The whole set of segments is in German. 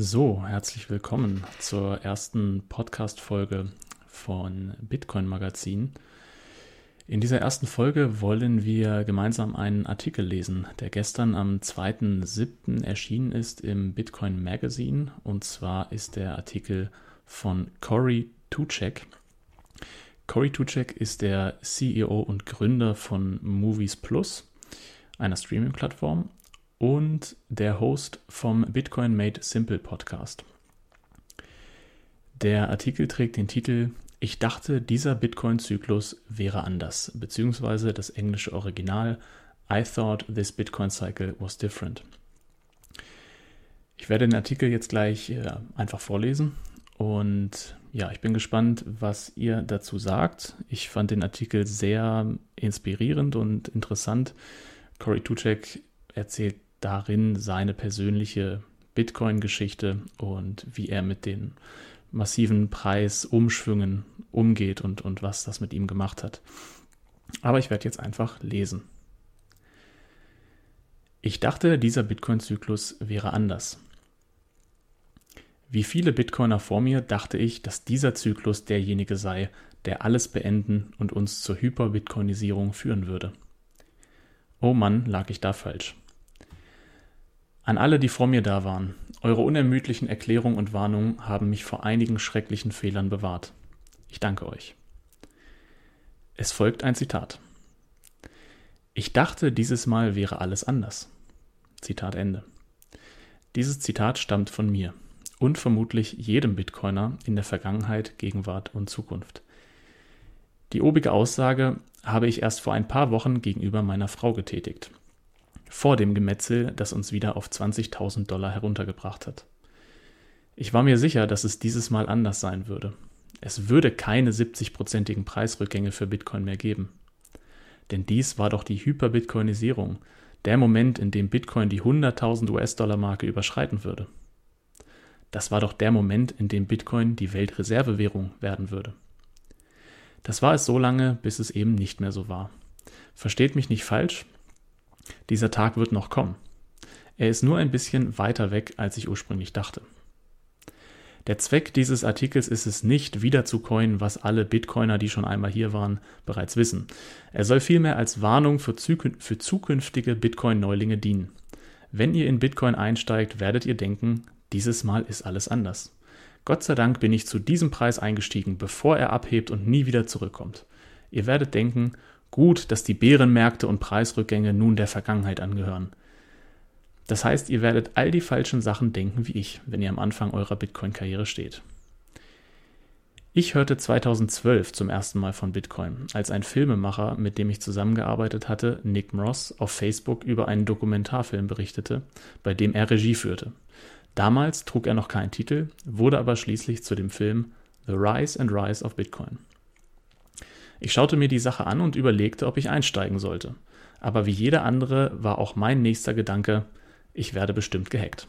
So, herzlich willkommen zur ersten Podcast-Folge von Bitcoin Magazin. In dieser ersten Folge wollen wir gemeinsam einen Artikel lesen, der gestern am 2.7. erschienen ist im Bitcoin Magazine. Und zwar ist der Artikel von Cory Tuchek. Cory Tuchek ist der CEO und Gründer von Movies Plus, einer Streaming-Plattform, und der Host vom Bitcoin Made Simple Podcast. Der Artikel trägt den Titel ich dachte, dieser Bitcoin-Zyklus wäre anders, beziehungsweise das englische Original I thought this Bitcoin cycle was different. Ich werde den Artikel jetzt gleich äh, einfach vorlesen und ja, ich bin gespannt, was ihr dazu sagt. Ich fand den Artikel sehr inspirierend und interessant. Cory Tuchek erzählt darin seine persönliche Bitcoin-Geschichte und wie er mit den massiven Preisumschwüngen umgeht und, und was das mit ihm gemacht hat. Aber ich werde jetzt einfach lesen. Ich dachte, dieser Bitcoin-Zyklus wäre anders. Wie viele Bitcoiner vor mir dachte ich, dass dieser Zyklus derjenige sei, der alles beenden und uns zur Hyper-Bitcoinisierung führen würde. Oh Mann, lag ich da falsch. An alle, die vor mir da waren, eure unermüdlichen Erklärungen und Warnungen haben mich vor einigen schrecklichen Fehlern bewahrt. Ich danke euch. Es folgt ein Zitat. Ich dachte, dieses Mal wäre alles anders. Zitat Ende. Dieses Zitat stammt von mir und vermutlich jedem Bitcoiner in der Vergangenheit, Gegenwart und Zukunft. Die obige Aussage habe ich erst vor ein paar Wochen gegenüber meiner Frau getätigt vor dem Gemetzel, das uns wieder auf 20.000 Dollar heruntergebracht hat. Ich war mir sicher, dass es dieses Mal anders sein würde. Es würde keine 70-prozentigen Preisrückgänge für Bitcoin mehr geben. Denn dies war doch die Hyperbitcoinisierung, der Moment, in dem Bitcoin die 100.000 US-Dollar-Marke überschreiten würde. Das war doch der Moment, in dem Bitcoin die Weltreservewährung werden würde. Das war es so lange, bis es eben nicht mehr so war. Versteht mich nicht falsch, dieser Tag wird noch kommen. Er ist nur ein bisschen weiter weg, als ich ursprünglich dachte. Der Zweck dieses Artikels ist es nicht, wieder zu coinen, was alle Bitcoiner, die schon einmal hier waren, bereits wissen. Er soll vielmehr als Warnung für, für zukünftige Bitcoin-Neulinge dienen. Wenn ihr in Bitcoin einsteigt, werdet ihr denken, dieses Mal ist alles anders. Gott sei Dank bin ich zu diesem Preis eingestiegen, bevor er abhebt und nie wieder zurückkommt. Ihr werdet denken, Gut, dass die Bärenmärkte und Preisrückgänge nun der Vergangenheit angehören. Das heißt, ihr werdet all die falschen Sachen denken wie ich, wenn ihr am Anfang eurer Bitcoin-Karriere steht. Ich hörte 2012 zum ersten Mal von Bitcoin, als ein Filmemacher, mit dem ich zusammengearbeitet hatte, Nick Moss, auf Facebook über einen Dokumentarfilm berichtete, bei dem er Regie führte. Damals trug er noch keinen Titel, wurde aber schließlich zu dem Film The Rise and Rise of Bitcoin. Ich schaute mir die Sache an und überlegte, ob ich einsteigen sollte. Aber wie jeder andere war auch mein nächster Gedanke, ich werde bestimmt gehackt.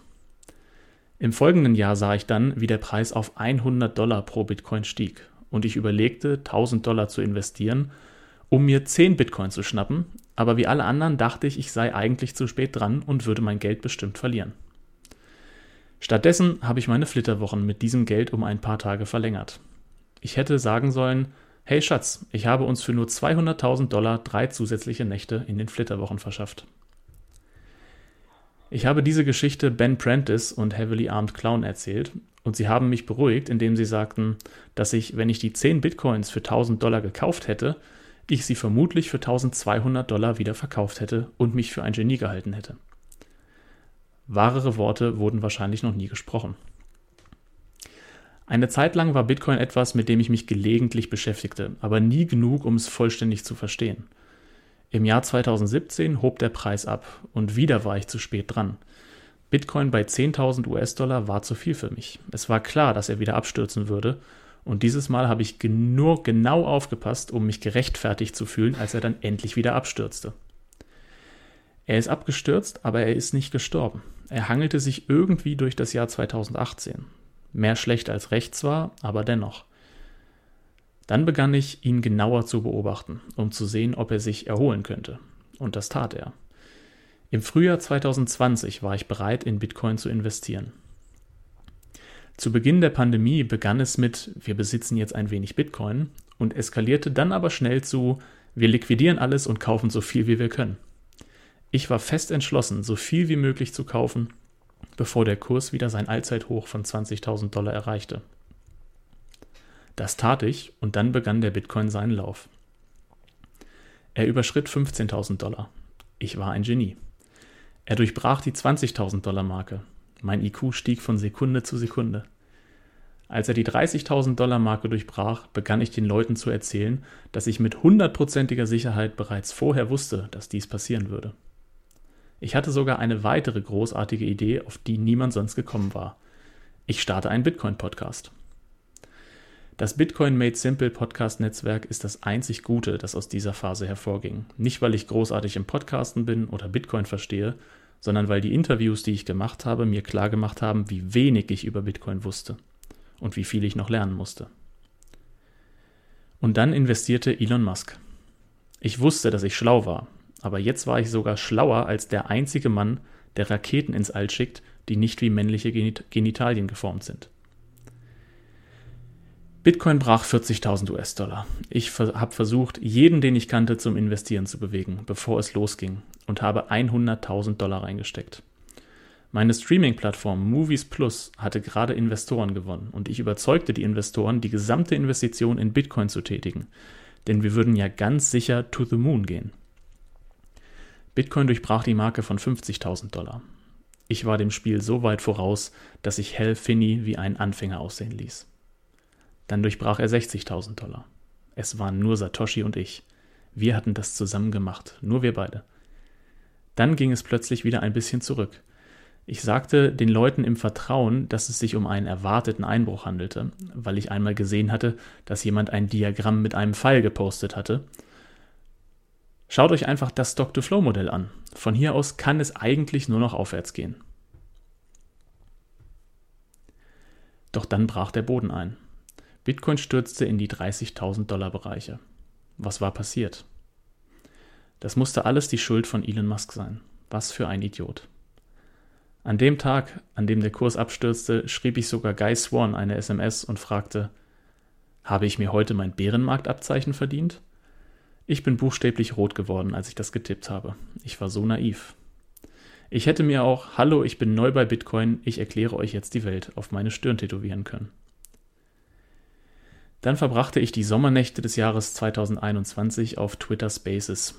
Im folgenden Jahr sah ich dann, wie der Preis auf 100 Dollar pro Bitcoin stieg und ich überlegte, 1000 Dollar zu investieren, um mir 10 Bitcoin zu schnappen, aber wie alle anderen dachte ich, ich sei eigentlich zu spät dran und würde mein Geld bestimmt verlieren. Stattdessen habe ich meine Flitterwochen mit diesem Geld um ein paar Tage verlängert. Ich hätte sagen sollen, Hey Schatz, ich habe uns für nur 200.000 Dollar drei zusätzliche Nächte in den Flitterwochen verschafft. Ich habe diese Geschichte Ben Prentice und Heavily Armed Clown erzählt und sie haben mich beruhigt, indem sie sagten, dass ich, wenn ich die 10 Bitcoins für 1000 Dollar gekauft hätte, ich sie vermutlich für 1200 Dollar wieder verkauft hätte und mich für ein Genie gehalten hätte. Wahrere Worte wurden wahrscheinlich noch nie gesprochen. Eine Zeit lang war Bitcoin etwas, mit dem ich mich gelegentlich beschäftigte, aber nie genug, um es vollständig zu verstehen. Im Jahr 2017 hob der Preis ab und wieder war ich zu spät dran. Bitcoin bei 10.000 US-Dollar war zu viel für mich. Es war klar, dass er wieder abstürzen würde und dieses Mal habe ich nur genau aufgepasst, um mich gerechtfertigt zu fühlen, als er dann endlich wieder abstürzte. Er ist abgestürzt, aber er ist nicht gestorben. Er hangelte sich irgendwie durch das Jahr 2018. Mehr schlecht als recht zwar, aber dennoch. Dann begann ich, ihn genauer zu beobachten, um zu sehen, ob er sich erholen könnte. Und das tat er. Im Frühjahr 2020 war ich bereit, in Bitcoin zu investieren. Zu Beginn der Pandemie begann es mit, wir besitzen jetzt ein wenig Bitcoin und eskalierte dann aber schnell zu, wir liquidieren alles und kaufen so viel wie wir können. Ich war fest entschlossen, so viel wie möglich zu kaufen, bevor der Kurs wieder sein Allzeithoch von 20.000 Dollar erreichte. Das tat ich und dann begann der Bitcoin seinen Lauf. Er überschritt 15.000 Dollar. Ich war ein Genie. Er durchbrach die 20.000 Dollar Marke. Mein IQ stieg von Sekunde zu Sekunde. Als er die 30.000 Dollar Marke durchbrach, begann ich den Leuten zu erzählen, dass ich mit hundertprozentiger Sicherheit bereits vorher wusste, dass dies passieren würde. Ich hatte sogar eine weitere großartige Idee, auf die niemand sonst gekommen war. Ich starte einen Bitcoin-Podcast. Das Bitcoin Made Simple Podcast-Netzwerk ist das einzig Gute, das aus dieser Phase hervorging. Nicht, weil ich großartig im Podcasten bin oder Bitcoin verstehe, sondern weil die Interviews, die ich gemacht habe, mir klargemacht haben, wie wenig ich über Bitcoin wusste und wie viel ich noch lernen musste. Und dann investierte Elon Musk. Ich wusste, dass ich schlau war, aber jetzt war ich sogar schlauer als der einzige Mann, der Raketen ins All schickt, die nicht wie männliche Genitalien geformt sind. Bitcoin brach 40.000 US-Dollar. Ich habe versucht, jeden, den ich kannte, zum Investieren zu bewegen, bevor es losging und habe 100.000 Dollar reingesteckt. Meine Streaming-Plattform Movies Plus hatte gerade Investoren gewonnen und ich überzeugte die Investoren, die gesamte Investition in Bitcoin zu tätigen, denn wir würden ja ganz sicher to the moon gehen. Bitcoin durchbrach die Marke von 50.000 Dollar. Ich war dem Spiel so weit voraus, dass ich Hal Finney wie einen Anfänger aussehen ließ. Dann durchbrach er 60.000 Dollar. Es waren nur Satoshi und ich. Wir hatten das zusammen gemacht, nur wir beide. Dann ging es plötzlich wieder ein bisschen zurück. Ich sagte den Leuten im Vertrauen, dass es sich um einen erwarteten Einbruch handelte, weil ich einmal gesehen hatte, dass jemand ein Diagramm mit einem Pfeil gepostet hatte. Schaut euch einfach das Stock-to-Flow-Modell an. Von hier aus kann es eigentlich nur noch aufwärts gehen. Doch dann brach der Boden ein. Bitcoin stürzte in die 30.000 Dollar Bereiche. Was war passiert? Das musste alles die Schuld von Elon Musk sein. Was für ein Idiot. An dem Tag, an dem der Kurs abstürzte, schrieb ich sogar Guy Swan eine SMS und fragte, habe ich mir heute mein Bärenmarktabzeichen verdient? Ich bin buchstäblich rot geworden, als ich das getippt habe. Ich war so naiv. Ich hätte mir auch Hallo, ich bin neu bei Bitcoin, ich erkläre euch jetzt die Welt auf meine Stirn tätowieren können. Dann verbrachte ich die Sommernächte des Jahres 2021 auf Twitter Spaces.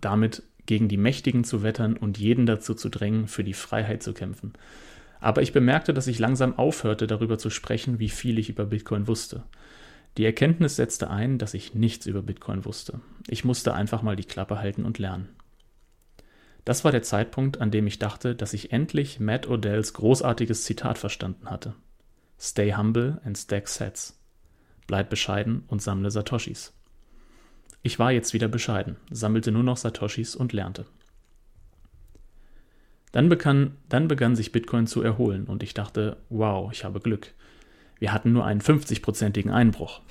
Damit gegen die Mächtigen zu wettern und jeden dazu zu drängen, für die Freiheit zu kämpfen. Aber ich bemerkte, dass ich langsam aufhörte, darüber zu sprechen, wie viel ich über Bitcoin wusste. Die Erkenntnis setzte ein, dass ich nichts über Bitcoin wusste. Ich musste einfach mal die Klappe halten und lernen. Das war der Zeitpunkt, an dem ich dachte, dass ich endlich Matt Odells großartiges Zitat verstanden hatte. Stay humble and stack sets bleib bescheiden und sammle Satoshis. Ich war jetzt wieder bescheiden, sammelte nur noch Satoshis und lernte. Dann begann, dann begann sich Bitcoin zu erholen und ich dachte, wow, ich habe Glück. Wir hatten nur einen 50-prozentigen Einbruch.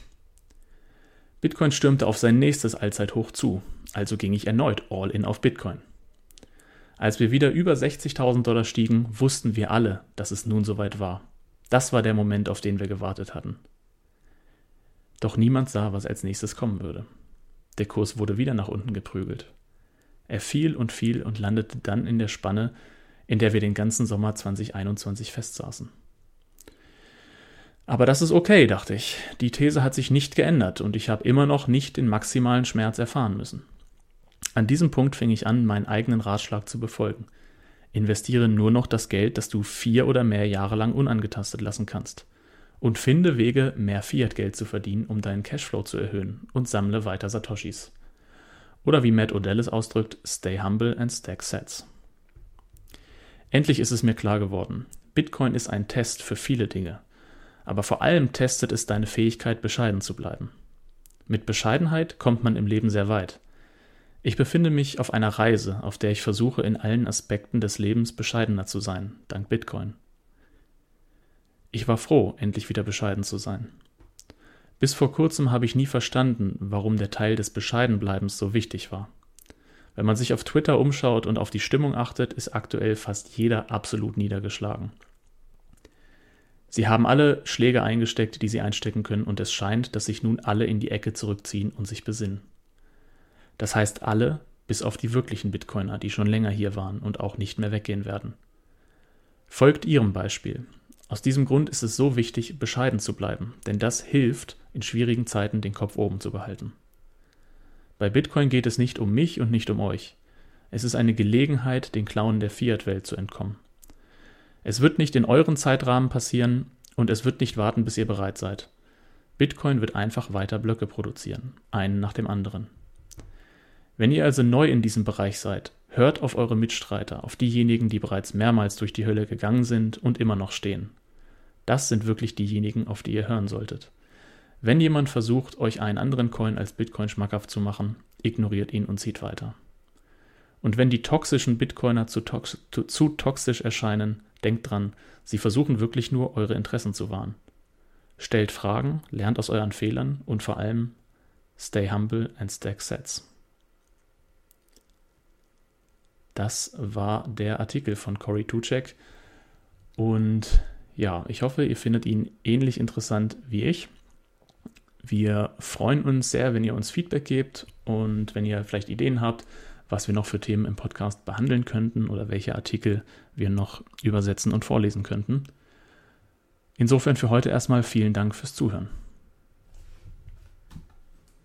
Bitcoin stürmte auf sein nächstes Allzeithoch zu, also ging ich erneut all in auf Bitcoin. Als wir wieder über 60.000 Dollar stiegen, wussten wir alle, dass es nun soweit war. Das war der Moment, auf den wir gewartet hatten. Doch niemand sah, was als nächstes kommen würde. Der Kurs wurde wieder nach unten geprügelt. Er fiel und fiel und landete dann in der Spanne, in der wir den ganzen Sommer 2021 festsaßen. Aber das ist okay, dachte ich. Die These hat sich nicht geändert und ich habe immer noch nicht den maximalen Schmerz erfahren müssen. An diesem Punkt fing ich an, meinen eigenen Ratschlag zu befolgen. Investiere nur noch das Geld, das du vier oder mehr Jahre lang unangetastet lassen kannst und finde Wege, mehr Fiat-Geld zu verdienen, um deinen Cashflow zu erhöhen und sammle weiter Satoshis. Oder wie Matt Odell es ausdrückt, stay humble and stack sets. Endlich ist es mir klar geworden. Bitcoin ist ein Test für viele Dinge. Aber vor allem testet es deine Fähigkeit, bescheiden zu bleiben. Mit Bescheidenheit kommt man im Leben sehr weit. Ich befinde mich auf einer Reise, auf der ich versuche, in allen Aspekten des Lebens bescheidener zu sein, dank Bitcoin. Ich war froh, endlich wieder bescheiden zu sein. Bis vor kurzem habe ich nie verstanden, warum der Teil des Bescheidenbleibens so wichtig war. Wenn man sich auf Twitter umschaut und auf die Stimmung achtet, ist aktuell fast jeder absolut niedergeschlagen. Sie haben alle Schläge eingesteckt, die sie einstecken können, und es scheint, dass sich nun alle in die Ecke zurückziehen und sich besinnen. Das heißt alle, bis auf die wirklichen Bitcoiner, die schon länger hier waren und auch nicht mehr weggehen werden. Folgt ihrem Beispiel. Aus diesem Grund ist es so wichtig, bescheiden zu bleiben, denn das hilft, in schwierigen Zeiten den Kopf oben zu behalten. Bei Bitcoin geht es nicht um mich und nicht um euch. Es ist eine Gelegenheit, den Klauen der Fiat-Welt zu entkommen. Es wird nicht in euren Zeitrahmen passieren und es wird nicht warten, bis ihr bereit seid. Bitcoin wird einfach weiter Blöcke produzieren, einen nach dem anderen. Wenn ihr also neu in diesem Bereich seid, hört auf eure Mitstreiter, auf diejenigen, die bereits mehrmals durch die Hölle gegangen sind und immer noch stehen. Das sind wirklich diejenigen, auf die ihr hören solltet. Wenn jemand versucht, euch einen anderen Coin als Bitcoin schmackhaft zu machen, ignoriert ihn und zieht weiter. Und wenn die toxischen Bitcoiner zu, tox zu, toxisch erscheinen, denkt dran, sie versuchen wirklich nur, eure Interessen zu wahren. Stellt Fragen, lernt aus euren Fehlern und vor allem stay humble and stack sets. Das war der Artikel von Cory Tuchek. Und ja, ich hoffe, ihr findet ihn ähnlich interessant wie ich. Wir freuen uns sehr, wenn ihr uns Feedback gebt und wenn ihr vielleicht Ideen habt, was wir noch für Themen im Podcast behandeln könnten oder welche Artikel wir noch übersetzen und vorlesen könnten. Insofern für heute erstmal vielen Dank fürs Zuhören.